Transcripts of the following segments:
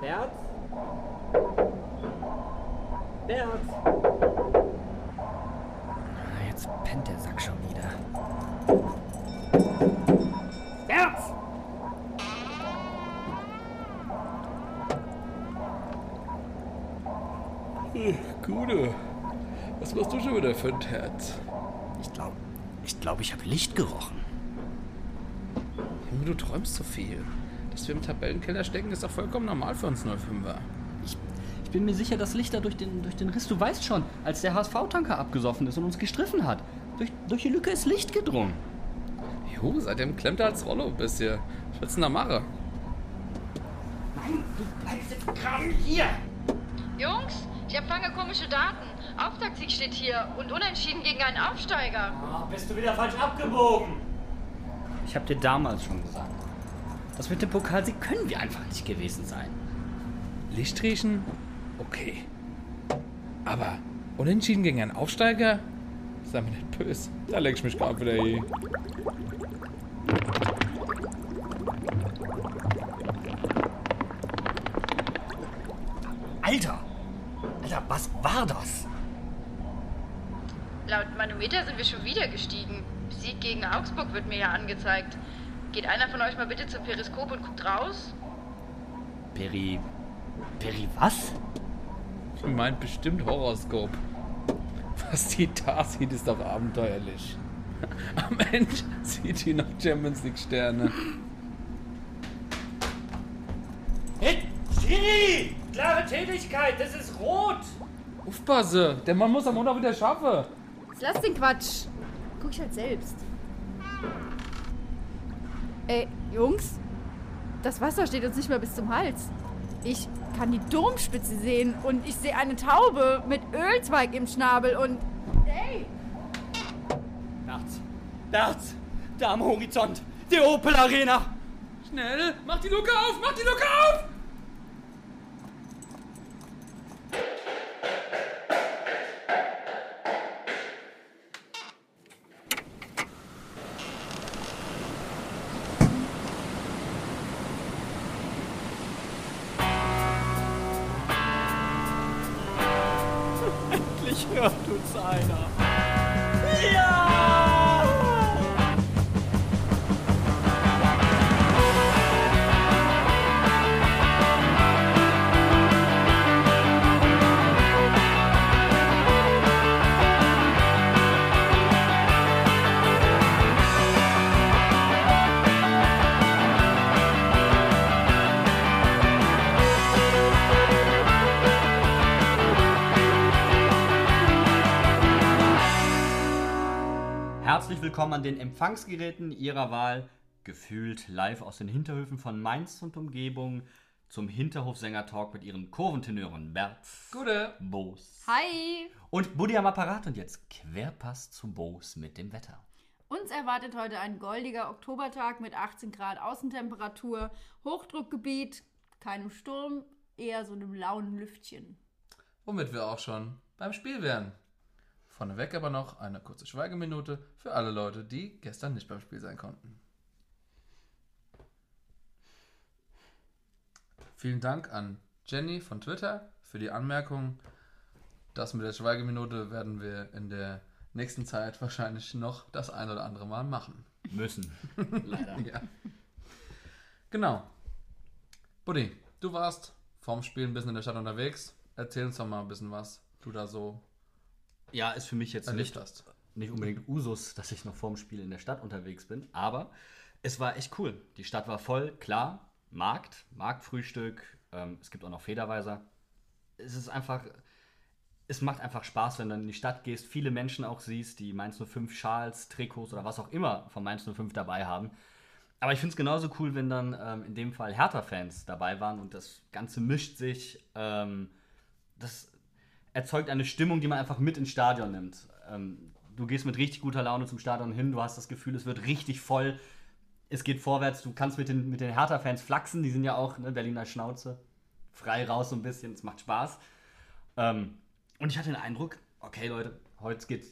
Bert? Bert? Ah, Jetzt pennt der Sack schon wieder. Bert! Gude, was machst du schon wieder für ein Herz? Ich glaube, ich, glaub, ich habe Licht gerochen. Junge, du träumst so viel. Dass wir im Tabellenkeller stecken, ist doch vollkommen normal für uns 05er. Ich, ich bin mir sicher, das Licht da durch den, durch den Riss, du weißt schon, als der HSV-Tanker abgesoffen ist und uns gestriffen hat. Durch, durch die Lücke ist Licht gedrungen. Jo, seitdem klemmt er als Rollo ein bisschen. Was willst du denn da machen? Nein, du bleibst jetzt gerade hier. Jungs, ich empfange komische Daten. Auftaktsieg steht hier und unentschieden gegen einen Aufsteiger. Ah, bist du wieder falsch abgebogen? Ich habe dir damals schon gesagt. Das mit dem Pokalsieg können wir einfach nicht gewesen sein. Licht riechen? Okay. Aber unentschieden gegen einen Aufsteiger? Sei mir nicht böse. Da leg ich mich gar wieder hier. Alter! Alter, was war das? Laut Manometer sind wir schon wieder gestiegen. Sieg gegen Augsburg wird mir ja angezeigt. Geht einer von euch mal bitte zum Periskop und guckt raus? Peri. Peri was? Ich meint bestimmt Horoskop. Was die da sieht, ist doch abenteuerlich. Am Ende sieht die noch Champions League Sterne. Hey, Schiri! Klare Tätigkeit, das ist rot! Aufpasse, der Mann muss am Montag wieder schaffen. Jetzt lass den Quatsch. Guck ich halt selbst. Ey, Jungs, das Wasser steht uns nicht mehr bis zum Hals. Ich kann die Domspitze sehen und ich sehe eine Taube mit Ölzweig im Schnabel und. Ey! Berz. Berz! Da am Horizont! Die Opel Arena! Schnell, mach die Luke auf, mach die Luke auf! Herzlich willkommen an den Empfangsgeräten Ihrer Wahl, gefühlt live aus den Hinterhöfen von Mainz und Umgebung zum Hinterhofsänger-Talk mit Ihren Kurventenören Berz, Gute. Boos Hi! und Buddy am Apparat und jetzt Querpass zu Boos mit dem Wetter. Uns erwartet heute ein goldiger Oktobertag mit 18 Grad Außentemperatur, Hochdruckgebiet, keinem Sturm, eher so einem lauen Lüftchen. Womit wir auch schon beim Spiel wären. Vorneweg aber noch eine kurze Schweigeminute für alle Leute, die gestern nicht beim Spiel sein konnten. Vielen Dank an Jenny von Twitter für die Anmerkung. Das mit der Schweigeminute werden wir in der nächsten Zeit wahrscheinlich noch das ein oder andere Mal machen. Müssen. Leider. Ja. Genau. Buddy, du warst vorm Spiel ein bisschen in der Stadt unterwegs. Erzähl uns doch mal ein bisschen was du da so Ja, ist für mich jetzt nicht, hast. nicht unbedingt Usus, dass ich noch vorm Spiel in der Stadt unterwegs bin, aber es war echt cool. Die Stadt war voll, klar, Markt, Marktfrühstück, ähm, es gibt auch noch Federweiser. Es ist einfach, es macht einfach Spaß, wenn du in die Stadt gehst, viele Menschen auch siehst, die Mainz 05 Schals, Trikots oder was auch immer von Mainz 05 dabei haben. Aber ich finde es genauso cool, wenn dann ähm, in dem Fall Hertha-Fans dabei waren und das Ganze mischt sich. Ähm, das erzeugt eine Stimmung, die man einfach mit ins Stadion nimmt. Ähm, du gehst mit richtig guter Laune zum Stadion hin, du hast das Gefühl, es wird richtig voll, es geht vorwärts, du kannst mit den, mit den Hertha-Fans flachsen, die sind ja auch ne, Berliner Schnauze, frei raus so ein bisschen, es macht Spaß. Ähm, und ich hatte den Eindruck, okay Leute, heute geht's,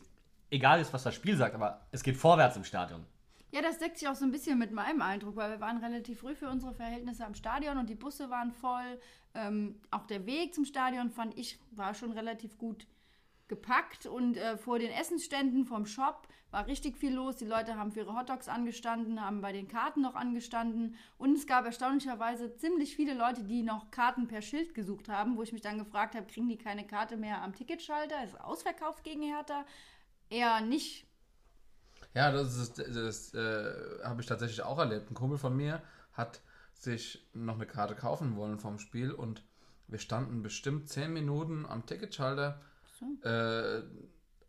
egal ist, was das Spiel sagt, aber es geht vorwärts im Stadion. Ja, das deckt sich auch so ein bisschen mit meinem Eindruck, weil wir waren relativ früh für unsere Verhältnisse am Stadion und die Busse waren voll. Ähm, auch der Weg zum Stadion fand ich war schon relativ gut gepackt und äh, vor den Essensständen vom Shop war richtig viel los. Die Leute haben für ihre Hotdogs angestanden, haben bei den Karten noch angestanden und es gab erstaunlicherweise ziemlich viele Leute, die noch Karten per Schild gesucht haben, wo ich mich dann gefragt habe, kriegen die keine Karte mehr am Ticketschalter? Ist ausverkauft gegen Hertha? Eher nicht. Ja, das, ist, das äh, habe ich tatsächlich auch erlebt. Ein Kumpel von mir hat sich noch eine Karte kaufen wollen vom Spiel und wir standen bestimmt 10 Minuten am Ticketschalter. Äh,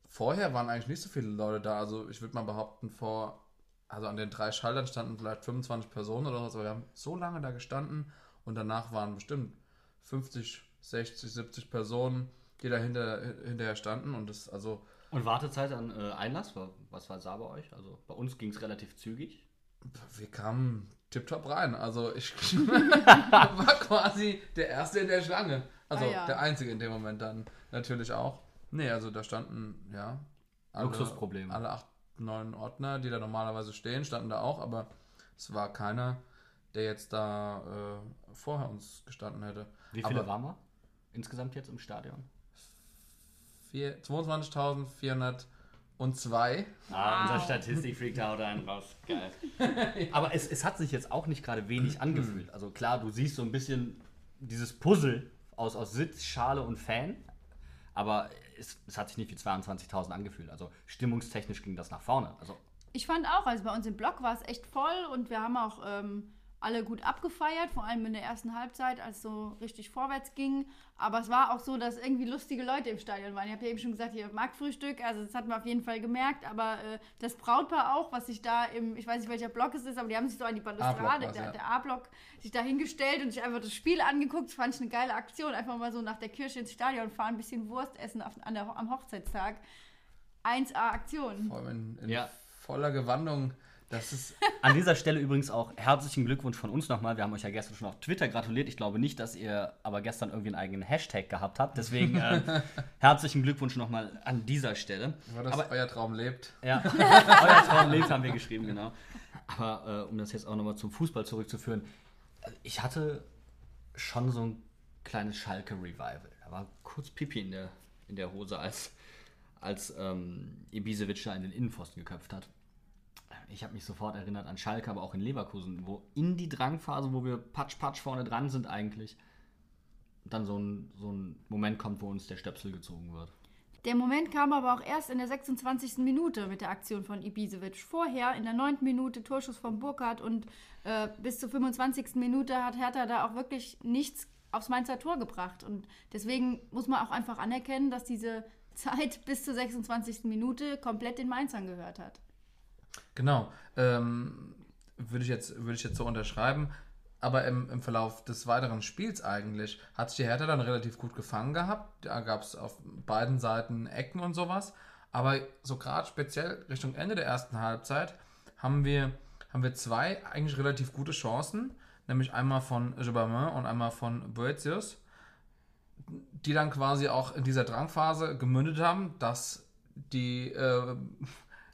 vorher waren eigentlich nicht so viele Leute da. Also ich würde mal behaupten, vor, also an den drei Schaltern standen vielleicht 25 Personen oder was, aber wir haben so lange da gestanden und danach waren bestimmt 50, 60, 70 Personen, die dahinter hinterher standen und das, also Und Wartezeit an äh, Einlass, wa- was war da bei euch? Also bei uns ging es relativ zügig. Wir kamen tipptopp rein. Also ich war quasi der Erste in der Schlange. Also Ah ja. der Einzige in dem Moment dann natürlich auch. Nee, also da standen, ja. Alle, Luxusprobleme. Alle acht, neun Ordner, die da normalerweise stehen, standen da auch, aber es war keiner, der jetzt da äh, vorher uns gestanden hätte. Wie viele aber waren wir insgesamt jetzt im Stadion? Vier- 22.402. Ah, unser Statistikfreak haut einen raus. Geil. Aber es, es hat sich jetzt auch nicht gerade wenig angefühlt. Also klar, du siehst so ein bisschen dieses Puzzle aus, aus Sitz, Schale und Fan. Aber es, es hat sich nicht wie 22.000 angefühlt. Also stimmungstechnisch ging das nach vorne. Also Ich fand auch, also bei uns im Blog war es echt voll und wir haben auch ähm, alle gut abgefeiert, vor allem in der ersten Halbzeit, als es so richtig vorwärts ging. Aber es war auch so, dass irgendwie lustige Leute im Stadion waren. Ich habe ja eben schon gesagt, hier Marktfrühstück, also das hat man auf jeden Fall gemerkt. Aber äh, das Brautpaar auch, was sich da im, ich weiß nicht welcher Block es ist, aber die haben sich so an die Balustrade, der, ja. der A-Block, sich da hingestellt und sich einfach das Spiel angeguckt. Das fand ich eine geile Aktion. Einfach mal so nach der Kirche ins Stadion fahren, ein bisschen Wurst essen auf, an der, am Hochzeitstag. 1A-Aktion. Vor allem in, in Ja. voller Gewandung. Das ist An dieser Stelle übrigens auch herzlichen Glückwunsch von uns nochmal. Wir haben euch ja gestern schon auf Twitter gratuliert. Ich glaube nicht, dass ihr aber gestern irgendwie einen eigenen Hashtag gehabt habt. Deswegen äh, herzlichen Glückwunsch nochmal an dieser Stelle. war das Aber- euer Traum lebt. Ja, euer Traum lebt, haben wir geschrieben, genau. Aber äh, um das jetzt auch nochmal zum Fußball zurückzuführen, ich hatte schon so ein kleines Schalke-Revival. Da war kurz Pipi in der, in der Hose, als, als ähm, Ibisevic da in den Innenpfosten geköpft hat. Ich habe mich sofort erinnert an Schalke, aber auch in Leverkusen, wo in die Drangphase, wo wir patsch-patsch vorne dran sind eigentlich, dann so ein, so ein Moment kommt, wo uns der Stöpsel gezogen wird. Der Moment kam aber auch erst in der 26. Minute mit der Aktion von Ibisevic. Vorher in der 9. Minute Torschuss von Burkhardt und äh, bis zur 25. Minute hat Hertha da auch wirklich nichts aufs Mainzer Tor gebracht. Und deswegen muss man auch einfach anerkennen, dass diese Zeit bis zur 26. Minute komplett den Mainzern gehört hat. Genau. Ähm, würde ich, jetzt, würde ich jetzt so unterschreiben. Aber im, im Verlauf des weiteren Spiels eigentlich hat sich die Hertha dann relativ gut gefangen gehabt. Da gab es auf beiden Seiten Ecken und sowas. Aber so gerade speziell Richtung Ende der ersten Halbzeit haben wir, haben wir zwei eigentlich relativ gute Chancen. Nämlich einmal von Gibbermann und einmal von Boetius. Die dann quasi auch in dieser Drangphase gemündet haben, dass die äh,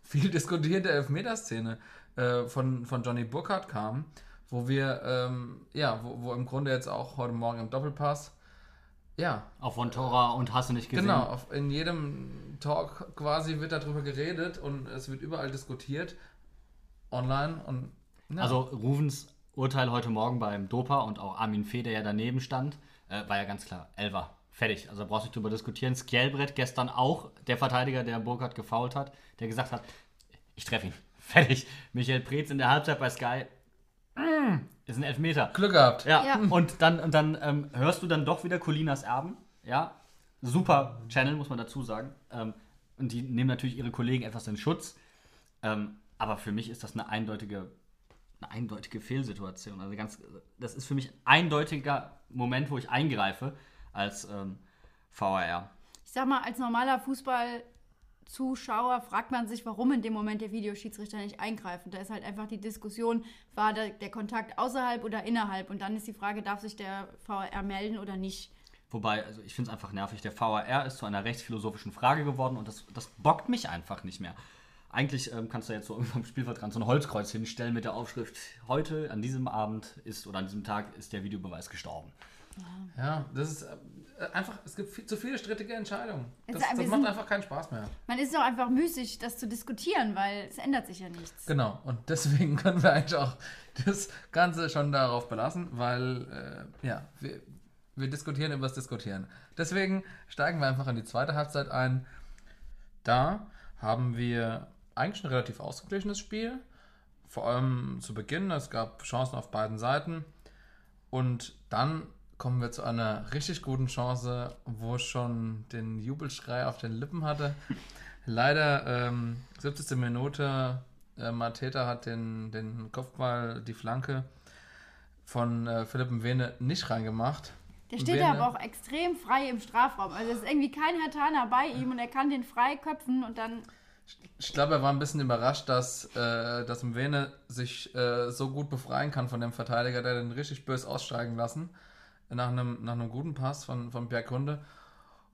viel diskutierte Elfmeterszene äh, von, von Johnny Burkhardt kam, wo wir, ähm, ja, wo, wo im Grunde jetzt auch heute Morgen im Doppelpass, ja, Auf Vontora und hast du nicht gesehen? genau, auf, in jedem Talk quasi wird darüber geredet und es wird überall diskutiert, online und ja, Also Ruvens Urteil heute Morgen beim Dopa und auch Armin Fee, der ja daneben stand, äh, war ja ganz klar. Elva. Fertig. Also da brauchst du nicht drüber diskutieren. Skjelbrett gestern auch, der Verteidiger, der Burkhardt gefault hat, der gesagt hat, ich treffe ihn. Fertig. Michael Preetz in der Halbzeit bei Sky. Mm, ist ein Elfmeter. Glück gehabt. Ja, Ja. und dann, und dann ähm, hörst du dann doch wieder Colinas Erben. Ja, super Channel, muss man dazu sagen. Ähm, und die nehmen natürlich ihre Kollegen etwas in Schutz. Ähm, aber für mich ist das eine eindeutige, eine eindeutige Fehlsituation. Also ganz, das ist für mich ein eindeutiger Moment, wo ich eingreife als ähm, VAR. Ich sag mal, als normaler Fußballzuschauer fragt man sich, warum in dem Moment der Videoschiedsrichter nicht eingreift. Und da ist halt einfach die Diskussion, war der, der Kontakt außerhalb oder innerhalb? Und dann ist die Frage, darf sich der VAR melden oder nicht? Wobei, also ich finde es einfach nervig. Der VAR ist zu einer rechtsphilosophischen Frage geworden und das, das bockt mich einfach nicht mehr. Eigentlich ähm, kannst du jetzt so am Spielfeldrand so ein Holzkreuz hinstellen mit der Aufschrift: Heute, an diesem Abend ist oder an diesem Tag ist der Videobeweis gestorben. Ja, das ist äh, einfach, es gibt viel, zu viele strittige Entscheidungen. Das, das macht sind- einfach keinen Spaß mehr. Man ist doch einfach müßig, das zu diskutieren, weil es ändert sich ja nichts. Genau, und deswegen können wir eigentlich auch das Ganze schon darauf belassen, weil, äh, ja, wir, wir diskutieren über das Diskutieren. Deswegen steigen wir einfach in die zweite Halbzeit ein. Da haben wir eigentlich ein relativ ausgeglichenes Spiel. Vor allem zu Beginn, es gab Chancen auf beiden Seiten. Und dann kommen wir zu einer richtig guten Chance, wo ich schon den Jubelschrei auf den Lippen hatte. Leider, ähm, 70. Minute, äh, Mateta hat den, den Kopfball, die Flanke von äh, Philipp Mwene nicht reingemacht. Der steht Mwene- aber auch extrem frei im Strafraum. Also es ist irgendwie kein Hertaner bei ihm und er kann den frei köpfen und dann. Ich glaube, er war ein bisschen überrascht, dass, äh, dass Mwene sich äh, so gut befreien kann von dem Verteidiger, der den richtig bös aussteigen lassen. Nach einem, nach einem guten Pass von, von Bergkunde.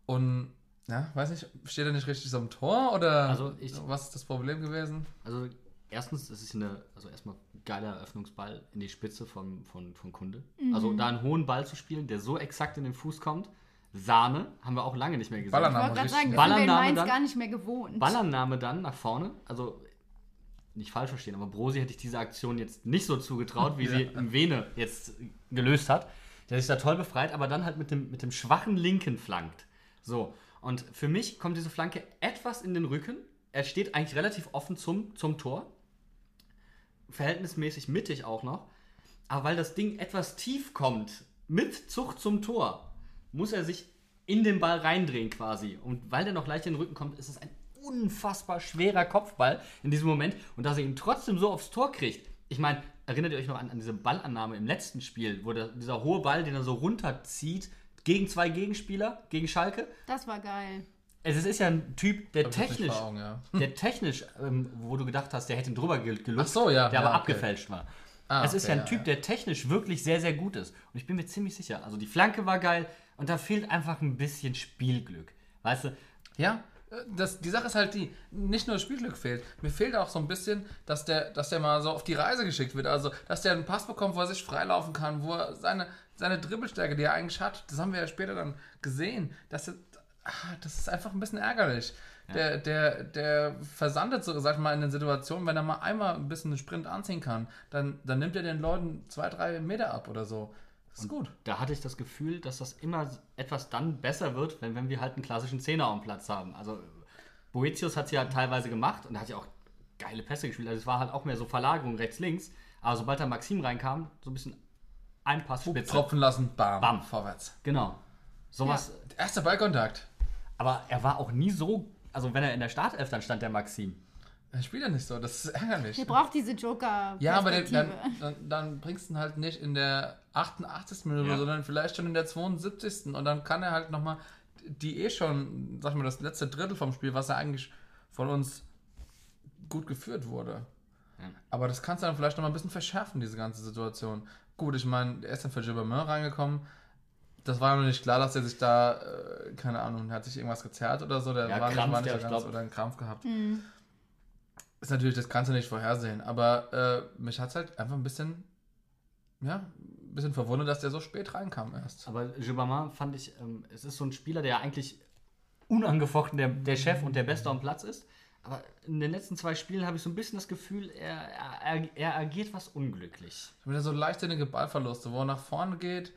Und, ja, weiß nicht, steht er nicht richtig so im Tor oder Also ich- was ist das Problem gewesen? Also, erstens, es ist eine, also erstmal geiler Eröffnungsball in die Spitze von, von, von Kunde. Also, da einen hohen Ball zu spielen, der so exakt in den Fuß kommt. Sahne, haben wir auch lange nicht mehr gesehen. Ich Ballername. richtig. sagen, das Ballername dann? gar nicht mehr gewohnt. Ballannahme dann nach vorne. Also, nicht falsch verstehen, aber Brosi hätte ich diese Aktion jetzt nicht so zugetraut, wie sie im Vene jetzt gelöst hat. Der sich da toll befreit, aber dann halt mit dem, mit dem schwachen Linken flankt. So. Und für mich kommt diese Flanke etwas in den Rücken. Er steht eigentlich relativ offen zum, zum Tor. Verhältnismäßig mittig auch noch. Aber weil das Ding etwas tief kommt, mit Zucht zum Tor, muss er sich in den Ball reindrehen quasi. Und weil der noch leicht in den Rücken kommt, ist es ein unfassbar schwerer Kopfball in diesem Moment. Und dass er ihn trotzdem so aufs Tor kriegt. Ich meine, erinnert ihr euch noch an, an diese Ballannahme im letzten Spiel, wo der, dieser hohe Ball, den er so runterzieht, gegen zwei Gegenspieler, gegen Schalke? Das war geil. Es ist ja ein Typ, der technisch, Augen, ja. der technisch, ähm, wo du gedacht hast, der hätte ihn drüber gel- gelupft, Ach so, ja, der ja, aber okay. abgefälscht war. Ah, es ist okay, ja ein ja, Typ, der technisch wirklich sehr, sehr gut ist. Und ich bin mir ziemlich sicher, also die Flanke war geil und da fehlt einfach ein bisschen Spielglück. Weißt du, Ja, das, die Sache ist halt die, nicht nur das Spielglück fehlt, mir fehlt auch so ein bisschen, dass der, dass der mal so auf die Reise geschickt wird. Also, dass der einen Pass bekommt, wo er sich freilaufen kann, wo er seine, seine Dribbelstärke, die er eigentlich hat, das haben wir ja später dann gesehen, dass er, ah, das ist einfach ein bisschen ärgerlich. Der, der, der versandet so, sag ich mal, in den Situationen, wenn er mal einmal ein bisschen einen Sprint anziehen kann, dann, dann nimmt er den Leuten zwei, drei Meter ab oder so. Ist gut. da hatte ich das Gefühl, dass das immer etwas dann besser wird, wenn, wenn wir halt einen klassischen Zehner am Platz haben. Also Boetius hat es ja teilweise gemacht und er hat ja auch geile Pässe gespielt. Also es war halt auch mehr so Verlagerung rechts-links. Aber sobald da Maxim reinkam, so ein bisschen ein Pass spitze. Tropfen lassen, bam, Bam. vorwärts. Genau. Sowas. Erster Ballkontakt. Aber er war auch nie so, also wenn er in der Startelf dann stand, der Maxim. Er spielt ja nicht so, das ist ärgerlich. Der braucht diese joker Ja, aber der, dann, dann, dann bringst du ihn halt nicht in der 88. Minute, Ja. sondern vielleicht schon in der 72. Und dann kann er halt nochmal die eh schon, sag ich mal, das letzte Drittel vom Spiel, was ja eigentlich von uns gut geführt wurde. Aber das kannst du dann vielleicht nochmal ein bisschen verschärfen, diese ganze Situation. Gut, ich meine, er ist dann für Gilbertin reingekommen. Das war noch nicht klar, dass er sich da, äh, keine Ahnung, hat sich irgendwas gezerrt oder so. Der Ja, war nicht, Krampf, war nicht ja, so ich ganz, glaub. oder einen Krampf gehabt. Mhm. Ist natürlich, das kannst du nicht vorhersehen, aber äh, mich hat es halt einfach ein bisschen, ja, ein bisschen verwundert, dass der so spät reinkam erst. Aber Gibama fand ich, ähm, es ist so ein Spieler, der eigentlich unangefochten der, der Chef und der Beste am Platz ist. Aber in den letzten zwei Spielen habe ich so ein bisschen das Gefühl, er, er, er, er agiert was unglücklich. Wieder so leichtsinnige Ballverluste, wo er nach vorne geht,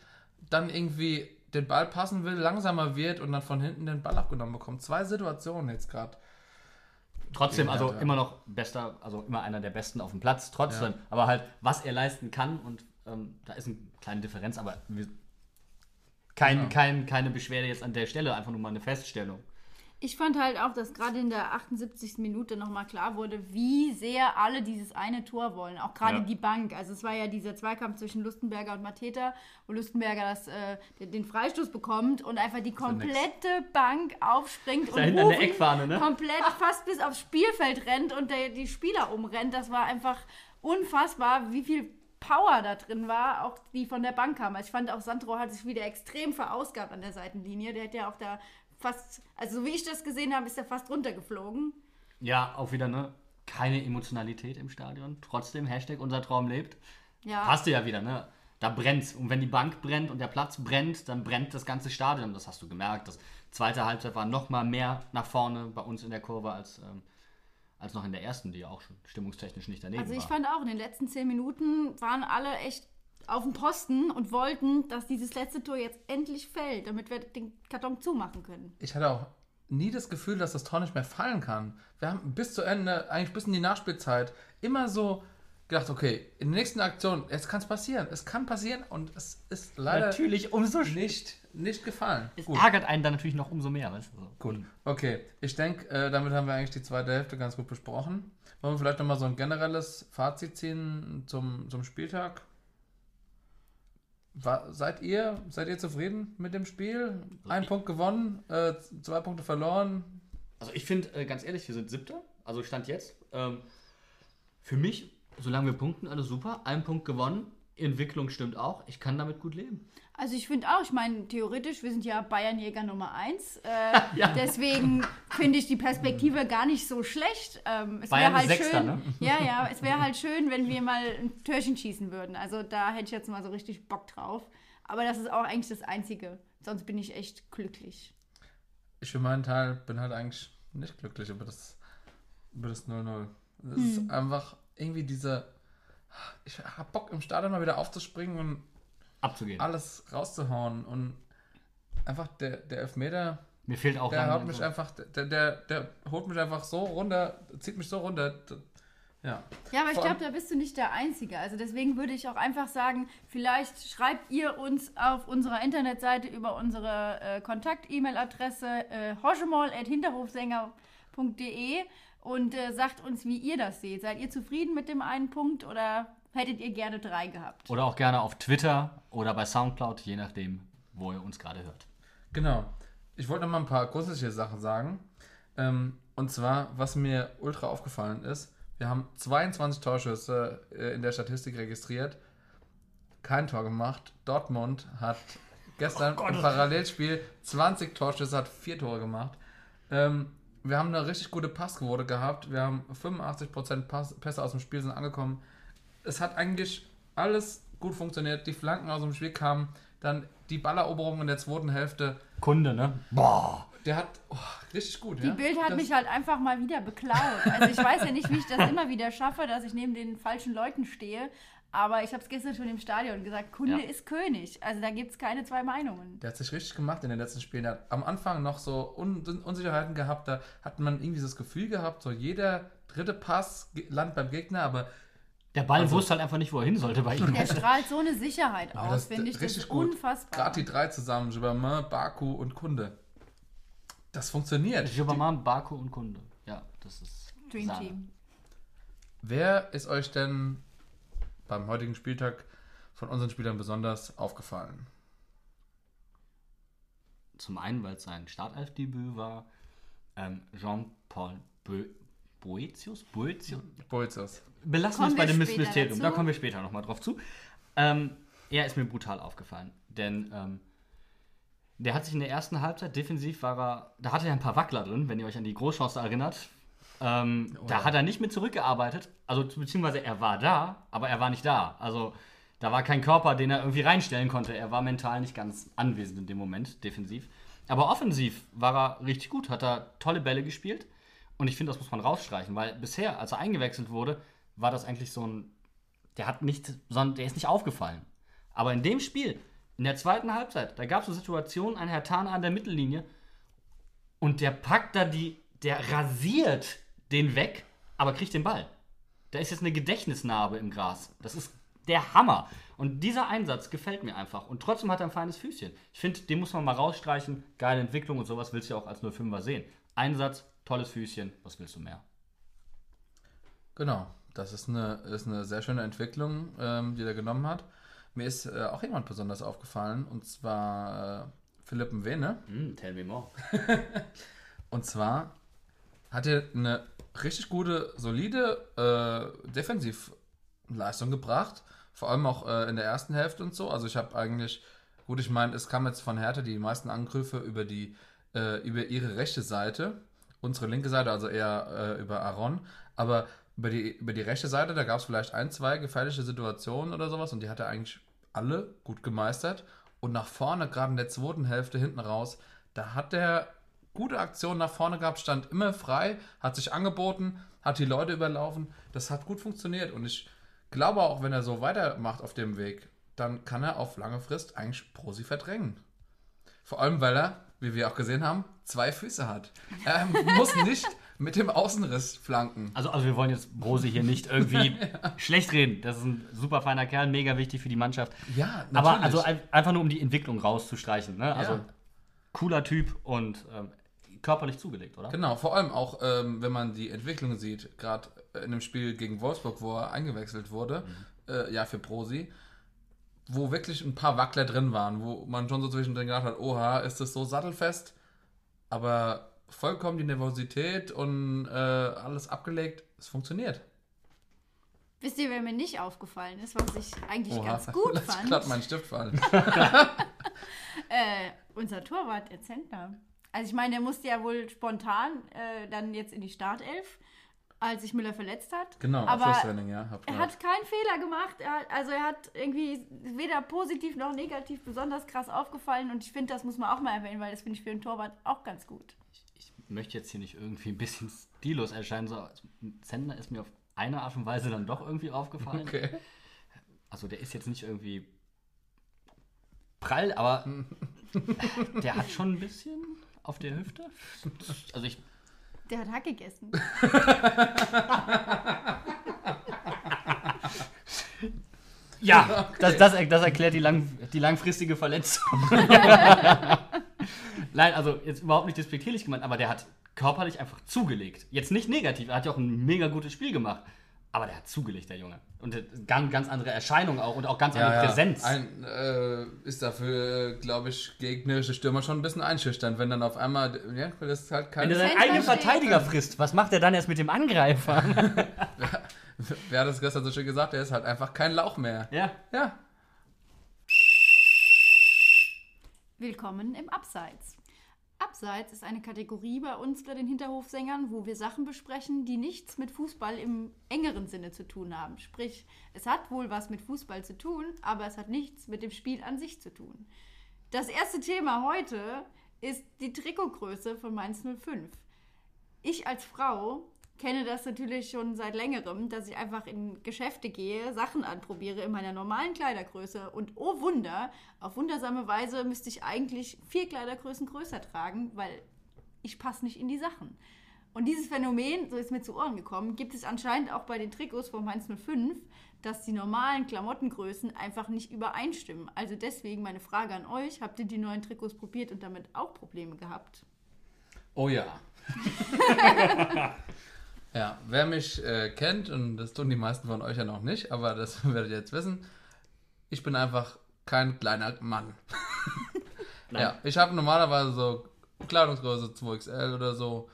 dann irgendwie den Ball passen will, langsamer wird und dann von hinten den Ball abgenommen bekommt. Zwei Situationen jetzt gerade. Trotzdem, also ja. immer noch bester, also immer einer der Besten auf dem Platz, trotzdem. Ja. Aber halt, was er leisten kann und ähm, da ist eine kleine Differenz, aber kein, Genau. kein, keine Beschwerde jetzt an der Stelle, einfach nur mal eine Feststellung. Ich fand halt auch, dass gerade in der 78. Minute nochmal klar wurde, wie sehr alle dieses eine Tor wollen. Auch gerade Ja. die Bank. Also es war ja dieser Zweikampf zwischen Lustenberger und Mateta, wo Lustenberger das, äh, den, Freistoß bekommt und einfach die komplette Bank aufspringt und Rufen Eckfahne, ne? komplett fast bis aufs Spielfeld rennt und der, die Spieler umrennt. Das war einfach unfassbar, wie viel Power da drin war, auch die von der Bank kam. Also ich fand auch Sandro hat sich wieder extrem verausgabt an der Seitenlinie. Der hat ja auch da fast, also so wie ich das gesehen habe, ist er fast runtergeflogen. Ja, auch wieder, ne? keine Emotionalität im Stadion. Trotzdem, Hashtag unser Traum lebt. Ja. Passt ja wieder, ne? Da brennt's. Und wenn die Bank brennt und der Platz brennt, dann brennt das ganze Stadion. Das hast du gemerkt. Das zweite Halbzeit war noch mal mehr nach vorne bei uns in der Kurve als, ähm, als noch in der ersten, die ja auch schon stimmungstechnisch nicht daneben Also ich war. fand auch, in den letzten zehn Minuten waren alle echt auf dem Posten und wollten, dass dieses letzte Tor jetzt endlich fällt, damit wir den Karton zumachen können. Ich hatte auch nie das Gefühl, dass das Tor nicht mehr fallen kann. Wir haben bis zu Ende, eigentlich bis in die Nachspielzeit, immer so gedacht, okay, in der nächsten Aktion, jetzt kann es passieren. Es kann passieren und es ist leider Natürlich umso nicht, nicht gefallen. Es Gut. ärgert einen dann natürlich noch umso mehr, weißt du? Gut. Okay, ich denke, äh, damit haben wir eigentlich die zweite Hälfte ganz gut besprochen. Wollen wir vielleicht nochmal so ein generelles Fazit ziehen zum, zum Spieltag? War, seid ihr seid ihr zufrieden mit dem Spiel? Ein ich- Punkt gewonnen, äh, zwei Punkte verloren. Also ich finde, äh, ganz ehrlich, wir sind Siebter. Also Stand jetzt. Ähm, für mich, solange wir punkten, alles super. Ein Punkt gewonnen. Entwicklung stimmt auch. Ich kann damit gut leben. Also ich finde auch, ich meine, theoretisch, wir sind ja Bayernjäger Nummer eins. Äh, Ja. Deswegen finde ich die Perspektive gar nicht so schlecht. Ähm, es Bayern wäre halt Sechster, schön, ne? Ja, ja, es wäre halt schön, wenn wir mal ein Türchen schießen würden. Also da hätte ich jetzt mal so richtig Bock drauf. Aber das ist auch eigentlich das Einzige. Sonst bin ich echt glücklich. Ich für meinen Teil bin halt eigentlich nicht glücklich über das über das 0-0. Es ist einfach irgendwie diese. Ich hab Bock im Stadion mal wieder aufzuspringen und Abzugehen. alles rauszuhauen und einfach der, der Elfmeter, Mir fehlt auch der haut mich so- einfach, der, der, der holt mich einfach so runter, zieht mich so runter. Ja. Ja, aber ich glaube, da bist du nicht der Einzige. Also deswegen würde ich auch einfach sagen, vielleicht schreibt ihr uns auf unserer Internetseite über unsere äh, Kontakt-E-Mail-Adresse äh, hoschemol.hinterhofsänger.de und äh, sagt uns, wie ihr das seht. Seid ihr zufrieden mit dem einen Punkt oder hättet ihr gerne drei gehabt? Oder auch gerne auf Twitter oder bei Soundcloud, je nachdem, wo ihr uns gerade hört. Genau. Ich wollte noch mal ein paar grundsätzliche Sachen sagen. Ähm, und zwar, was mir ultra aufgefallen ist, wir haben 22 Torschüsse äh, in der Statistik registriert, kein Tor gemacht. Dortmund hat gestern im Parallelspiel 20 Torschüsse, hat vier Tore gemacht. Ähm, wir haben eine richtig gute Passquote gehabt. Wir haben 85% Pass, Pässe aus dem Spiel sind angekommen. Es hat eigentlich alles gut funktioniert. Die Flanken aus dem Spiel kamen. Dann die Balleroberung in der zweiten Hälfte. Kunde, ne? Boah. Der hat oh, richtig gut. Die ja? Bild hat Das- mich halt einfach mal wieder beklaut. Also ich weiß ja nicht, wie ich das immer wieder schaffe, dass ich neben den falschen Leuten stehe. Aber ich habe es gestern schon im Stadion gesagt, Kunde Ja. ist König. Also da gibt es keine zwei Meinungen. Der hat sich richtig gemacht in den letzten Spielen. Der hat am Anfang noch so Un Unsicherheiten gehabt. Da hat man irgendwie das Gefühl gehabt, so jeder dritte Pass landet beim Gegner, aber Der Ball wusste halt einfach nicht, wo er hin sollte bei ihm. Der strahlt so eine Sicherheit Ja, aus, das- finde ich. Das richtig ist gut. unfassbar. gerade die drei zusammen, Gibbermann, Baku und Kunde. Das funktioniert. Schubbermann, Baku und Kunde. Ja, das ist. Dream Sahne. Team. Wer ist euch denn beim heutigen Spieltag von unseren Spielern besonders aufgefallen? Zum einen, weil es sein Startelfdebüt war, ähm, Jean-Paul Bo Boetius? Boetius? Boetius. Belassen wir es bei dem Mysterium. Da kommen wir später nochmal drauf zu. Ähm, er ist mir brutal aufgefallen. Denn ähm, der hat sich in der ersten Halbzeit defensiv war er, da hatte er ein paar Wackler drin, wenn ihr euch an die Großchance erinnert. Ähm, da ja. hat er nicht mit zurückgearbeitet. Also beziehungsweise er war da, aber er war nicht da. Also da war kein Körper, den er irgendwie reinstellen konnte. Er war mental nicht ganz anwesend in dem Moment, defensiv. Aber offensiv war er richtig gut, hat er tolle Bälle gespielt. Und ich finde, das muss man rausstreichen, weil bisher, als er eingewechselt wurde, war das eigentlich so ein. Der hat nicht, sondern der ist nicht aufgefallen. Aber in dem Spiel, in der zweiten Halbzeit, da gab es eine Situation, ein Herr Tana an der Mittellinie und der packt da die, der rasiert den weg, aber kriegt den Ball. Da ist jetzt eine Gedächtnisnarbe im Gras. Das ist der Hammer. Und dieser Einsatz gefällt mir einfach. Und trotzdem hat er ein feines Füßchen. Ich finde, den muss man mal rausstreichen. Geile Entwicklung und sowas willst du ja auch als 05er sehen. Einsatz, tolles Füßchen, was willst du mehr? Genau, das ist eine, ist eine sehr schöne Entwicklung, ähm, die er genommen hat. Mir ist äh, auch jemand besonders aufgefallen, und zwar äh, Philipp Mwene. Hm, tell me more. Und zwar hat er eine richtig gute, solide äh, Defensivleistung gebracht. Vor allem auch äh, in der ersten Hälfte und so. Also ich habe eigentlich, gut, ich meine, es kam jetzt von Hertha die meisten Angriffe über die, äh, über ihre rechte Seite. Unsere linke Seite, also eher äh, über Aaron. Aber über die, über die rechte Seite, da gab es vielleicht ein, zwei gefährliche Situationen oder sowas und die hat er eigentlich alle gut gemeistert. Und nach vorne, gerade in der zweiten Hälfte hinten raus, da hat er gute Aktionen nach vorne gehabt, stand immer frei, hat sich angeboten, hat die Leute überlaufen. Das hat gut funktioniert und ich glaube auch, wenn er so weitermacht auf dem Weg, dann kann er auf lange Frist eigentlich Prosi verdrängen. Vor allem, weil er, wie wir auch gesehen haben, zwei Füße hat. Er muss nicht mit dem Außenriss flanken. Also, also wir wollen jetzt Brosi hier nicht irgendwie schlecht reden. Das ist ein super feiner Kerl, mega wichtig für die Mannschaft. Ja, natürlich. Aber also ein- einfach nur um die Entwicklung rauszustreichen. Ne? Also Ja. cooler Typ und ähm, körperlich zugelegt, oder? Genau, vor allem auch, ähm, wenn man die Entwicklung sieht, gerade in dem Spiel gegen Wolfsburg, wo er eingewechselt wurde, äh, ja, für Prosi, wo wirklich ein paar Wackler drin waren, wo man schon so zwischendrin gedacht hat, oha, ist das so sattelfest? Aber vollkommen die Nervosität und äh, alles abgelegt, es funktioniert. Wisst ihr, wer mir nicht aufgefallen ist, was ich eigentlich Oha, ganz gut lass fand? glatt meinen Stift fallen. Äh, unser Torwart, der Zentner. Also ich meine, der musste ja wohl spontan äh, dann jetzt in die Startelf, als sich Müller verletzt hat. genau, aber Abschlusstraining, ja. Hab er hat keinen Fehler gemacht. Er hat, also er hat irgendwie weder positiv noch negativ besonders krass aufgefallen. Und ich finde, das muss man auch mal erwähnen, weil das finde ich für einen Torwart auch ganz gut. Ich möchte jetzt hier nicht irgendwie ein bisschen stillos erscheinen. So, Zentner ist mir auf eine Art und Weise dann doch irgendwie aufgefallen. Okay. Also der ist jetzt nicht irgendwie prall, aber der hat schon ein bisschen auf der Hüfte. Also ich Der hat Hack gegessen. Ja, das, das, das erklärt die, lang, die langfristige Verletzung. Nein, also jetzt überhaupt nicht despektierlich gemeint, aber der hat körperlich einfach zugelegt. Jetzt nicht negativ, er hat ja auch ein mega gutes Spiel gemacht. Aber der hat zugelegt, der Junge. Und äh, ganz, ganz andere Erscheinung auch und auch ganz andere Präsenz. Ein, äh, ist dafür, glaube ich, gegnerische Stürmer schon ein bisschen einschüchternd, wenn dann auf einmal, ja, das ist halt kein. Wenn er seinen eigenen. Verteidiger frisst, was macht er dann erst mit dem Angreifer? Wer hat das gestern so schön gesagt? Er ist halt einfach kein Lauch mehr. ja. Ja. Willkommen im Abseits. Abseits ist eine Kategorie bei uns bei den Hinterhofsängern, wo wir Sachen besprechen, die nichts mit Fußball im engeren Sinne zu tun haben. Sprich, es hat wohl was mit Fußball zu tun, aber es hat nichts mit dem Spiel an sich zu tun. Das erste Thema heute ist die Trikotgröße von Mainz 05. Ich als Frau kenne das natürlich schon seit längerem, dass ich einfach in Geschäfte gehe, Sachen anprobiere in meiner normalen Kleidergröße und oh Wunder, auf wundersame Weise müsste ich eigentlich vier Kleidergrößen größer tragen, weil ich passe nicht in die Sachen. Und dieses Phänomen, so ist mir zu Ohren gekommen, gibt es anscheinend auch bei den Trikots von Mainz 05, dass die normalen Klamottengrößen einfach nicht übereinstimmen. Also deswegen meine Frage an euch, habt ihr die neuen Trikots probiert und damit auch Probleme gehabt? Oh ja. ja, wer mich äh, kennt, und das tun die meisten von euch ja noch nicht, aber das werdet ihr jetzt wissen, ich bin einfach kein kleiner Mann. ja, ich habe normalerweise so Kleidungsgröße 2XL oder so.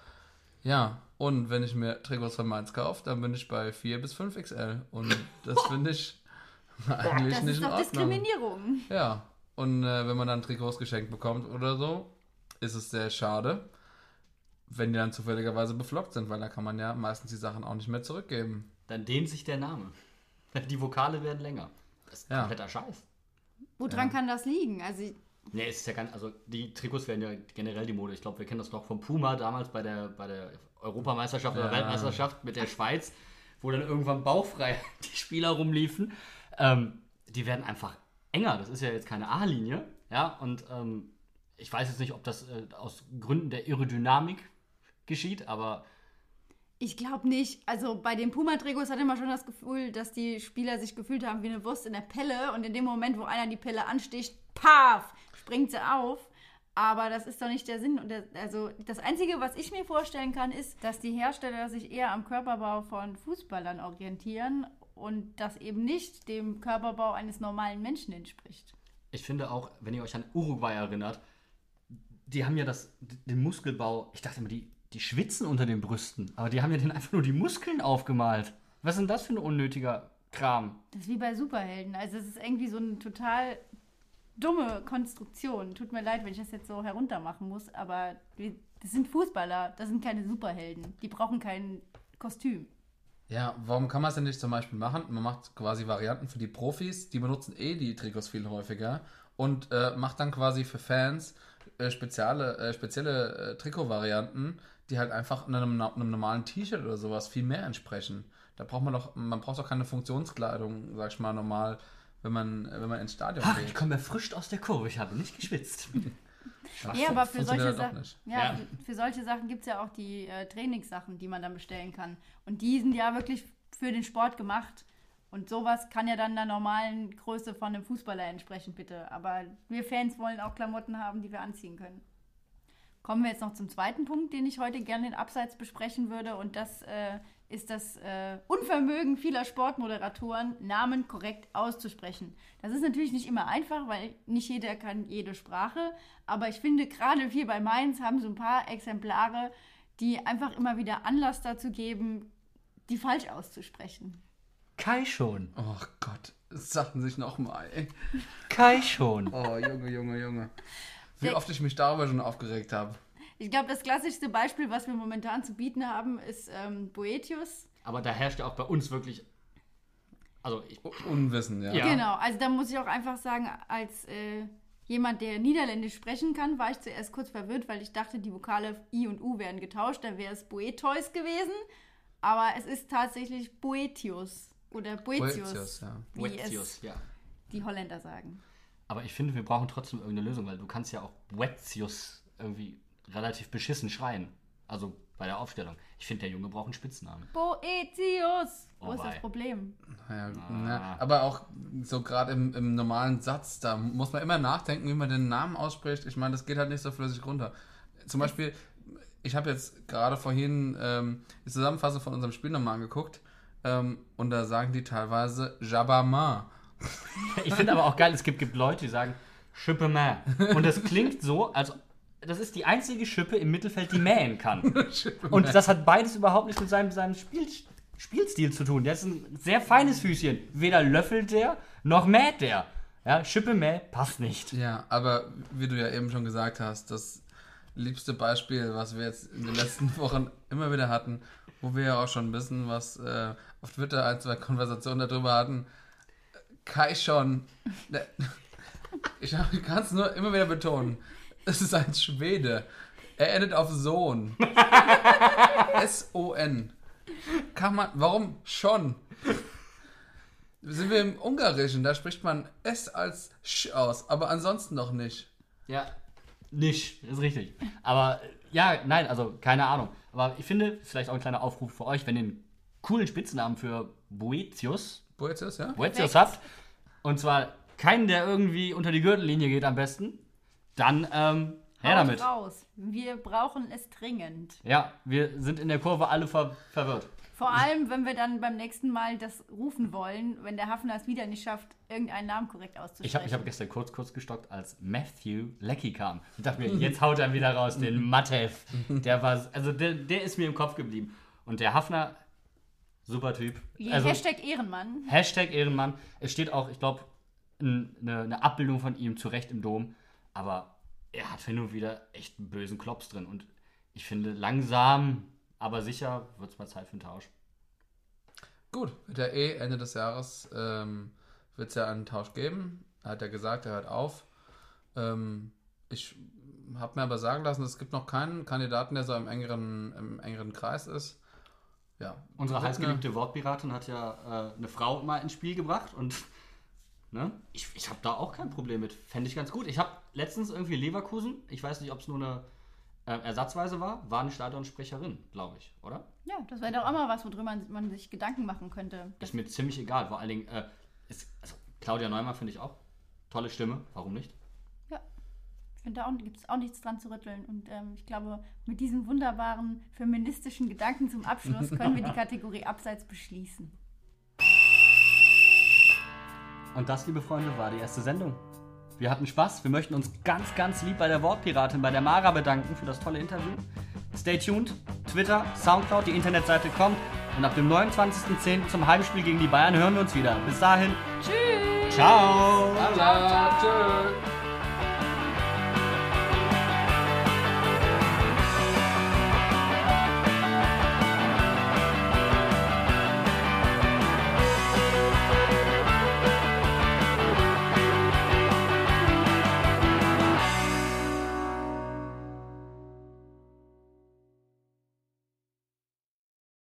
Ja, und wenn ich mir Trikots von Mainz kaufe, dann bin ich bei 4 bis 5XL. Und das finde ich eigentlich Das nicht ist in doch Ordnung. Diskriminierung. Ja, und äh, wenn man dann Trikots geschenkt bekommt oder so, ist es sehr schade, wenn die dann zufälligerweise beflockt sind, weil da kann man ja meistens die Sachen auch nicht mehr zurückgeben. Dann dehnt sich der Name. Die Vokale werden länger. Das ist Ja. kompletter Scheiß. Woran kann das liegen? Also Nee, es ist ja ganz, also die Trikots werden ja generell die Mode. Ich glaube, wir kennen das noch vom Puma damals bei der, bei der Europameisterschaft oder Ja. Weltmeisterschaft mit der Schweiz, wo dann irgendwann bauchfrei die Spieler rumliefen. Ähm, die werden einfach enger. Das ist ja jetzt keine A-Linie. Ja, und ähm, ich weiß jetzt nicht, ob das äh, aus Gründen der Aerodynamik geschieht, aber Ich glaube nicht. Also bei den Puma-Trikots hatte man schon das Gefühl, dass die Spieler sich gefühlt haben wie eine Wurst in der Pelle und in dem Moment, wo einer die Pelle ansticht, paf, springt sie auf. Aber das ist doch nicht der Sinn. Und der, also das Einzige, was ich mir vorstellen kann, ist, dass die Hersteller sich eher am Körperbau von Fußballern orientieren und das eben nicht dem Körperbau eines normalen Menschen entspricht. ich finde auch, wenn ihr euch an Uruguay erinnert, die haben ja das, den Muskelbau, ich dachte immer, die, die schwitzen unter den Brüsten, aber die haben ja dann einfach nur die Muskeln aufgemalt. Was ist denn das für ein unnötiger Kram? Das ist wie bei Superhelden. Also es ist irgendwie so eine total dumme Konstruktion. Tut mir leid, wenn ich das jetzt so heruntermachen muss, aber das sind Fußballer, das sind keine Superhelden. Die brauchen kein Kostüm. Ja, warum kann man es denn nicht zum Beispiel machen? Man macht quasi Varianten für die Profis, die benutzen eh die Trikots viel häufiger und äh, macht dann quasi für Fans äh, spezielle, äh, spezielle äh, Trikotvarianten, die halt einfach einem, einem normalen T-Shirt oder sowas viel mehr entsprechen. Da braucht man doch, man braucht doch keine Funktionskleidung, sag ich mal, normal, wenn man, wenn man ins Stadion Ach, geht. ich komme frisch aus der Kurve, ich habe nicht geschwitzt. Ja, aber für solche, halt Sachen, nicht. ja, Ja. für solche Sachen gibt es ja auch die äh, Trainingssachen, die man dann bestellen kann. Und die sind ja wirklich für den Sport gemacht. Und sowas kann ja dann der normalen Größe von einem Fußballer entsprechen, bitte. Aber wir Fans wollen auch Klamotten haben, die wir anziehen können. Kommen wir jetzt noch zum zweiten Punkt, den ich heute gerne in Abseits besprechen würde. Und das äh, ist das äh, Unvermögen vieler Sportmoderatoren, Namen korrekt auszusprechen. Das ist natürlich nicht immer einfach, weil nicht jeder kann jede Sprache. Aber ich finde, gerade hier bei Mainz haben so ein paar Exemplare, die einfach immer wieder Anlass dazu geben, die falsch auszusprechen. Kai schon. Oh Gott, es sagten sich nochmal, ey. Kai schon. Oh, Junge, Junge, Junge. Wie oft ich mich darüber schon aufgeregt habe. Ich glaube, das klassischste Beispiel, was wir momentan zu bieten haben, ist ähm, Boetius. Aber da herrscht ja auch bei uns wirklich. Also, ich, Unwissen, ja. Ja. Genau, also da muss ich auch einfach sagen, als äh, jemand, der Niederländisch sprechen kann, war ich zuerst kurz verwirrt, weil ich dachte, die Vokale I und U werden getauscht, dann wäre es Boetois gewesen. Aber es ist tatsächlich Boetius oder Boetius, Boetius, ja. wie Boetius, es ja. die Holländer sagen. Aber ich finde, wir brauchen trotzdem irgendeine Lösung, weil du kannst ja auch Boetius irgendwie relativ beschissen schreien. Also bei der Aufstellung. Ich finde, der Junge braucht einen Spitznamen. Boetius! Wo Oh ist das. Problem? Ja, Ah. ne, aber auch so gerade im, im normalen Satz, da muss man immer nachdenken, wie man den Namen ausspricht. Ich meine, das geht halt nicht so flüssig runter. Zum Beispiel, ich habe jetzt gerade vorhin ähm, die Zusammenfassung von unserem Spiel nochmal angeguckt ähm, und da sagen die teilweise Jabama. Ich finde aber auch geil, es gibt, gibt Leute, die sagen Schippe mäh. Und das klingt so, als das ist die einzige Schippe im Mittelfeld, die mähen kann. Und das hat beides überhaupt nichts mit seinem, seinem Spiel, Spielstil zu tun. Der ist ein sehr feines Füßchen. Weder löffelt der, noch mäht der. Ja, Schippe mäh passt nicht. Ja, aber wie du ja eben schon gesagt hast, das liebste Beispiel, was wir jetzt in den letzten Wochen immer wieder hatten, wo wir ja auch schon wissen, was äh, auf Twitter ein, zwei Konversationen darüber hatten. Kai schon. Ne, Ich kann es nur immer wieder betonen. Es ist ein Schwede. Er endet auf Sohn. S-O-N. Kann man. Warum schon? Sind wir im Ungarischen, da spricht man S als Sch aus, aber ansonsten noch nicht. Ja, nicht, ist richtig. Aber ja, nein, also keine Ahnung. Aber ich finde, vielleicht auch ein kleiner Aufruf für euch, wenn ihr einen coolen Spitznamen für Boetius, Boetius, ja? Boetius habt, und zwar keinen, der irgendwie unter die Gürtellinie geht am besten, dann ähm, her Haut damit. raus. Wir brauchen es dringend. Ja, wir sind in der Kurve alle ver verwirrt. Vor allem, wenn wir dann beim nächsten Mal das rufen wollen, wenn der Hafner es wieder nicht schafft, irgendeinen Namen korrekt auszusprechen. Ich habe ich hab gestern kurz, kurz gestockt, als Matthew Lecky kam. Ich dachte mir, jetzt haut er wieder raus, den Matev. Der war, also der, der ist mir im Kopf geblieben. Und der Hafner, super Typ. Also, Hashtag Ehrenmann. Hashtag Ehrenmann. Es steht auch, ich glaube, eine, eine Abbildung von ihm zurecht im Dom. Aber er hat hin und wieder echt einen bösen Klops drin. Und ich finde, langsam, aber sicher wird es mal Zeit für einen Tausch. Gut, wird ja eh Ende des Jahres ähm, wird es ja einen Tausch geben. Er hat ja gesagt, er hört auf. Ähm, ich habe mir aber sagen lassen, es gibt noch keinen Kandidaten, der so im engeren, im engeren Kreis ist. Ja. Unsere heißgeliebte Wortpiratin hat ja äh, eine Frau mal ins Spiel gebracht und ne, ich, ich habe da auch kein Problem mit. Fände ich ganz gut. Ich habe letztens irgendwie Leverkusen, ich weiß nicht, ob es nur eine äh, Ersatzweise war, war eine Stadionsprecherin, glaube ich, oder? Ja, das wäre doch auch mal was, worüber man, man sich Gedanken machen könnte. Ist mir ziemlich egal. Vor allen Dingen, äh, ist, also Claudia Neumann finde ich auch. Tolle Stimme, warum nicht? Ich finde, da gibt es auch nichts dran zu rütteln. Und ähm, ich glaube, mit diesen wunderbaren feministischen Gedanken zum Abschluss können wir die Kategorie Abseits beschließen. Und das, liebe Freunde, war die erste Sendung. Wir hatten Spaß. Wir möchten uns ganz, ganz lieb bei der Wortpiratin, bei der Mara bedanken für das tolle Interview. Stay tuned. Twitter, Soundcloud, die Internetseite kommt. Und ab dem 29.10. zum Heimspiel gegen die Bayern hören wir uns wieder. Bis dahin. Tschüss. Ciao. Ciao, tschüss.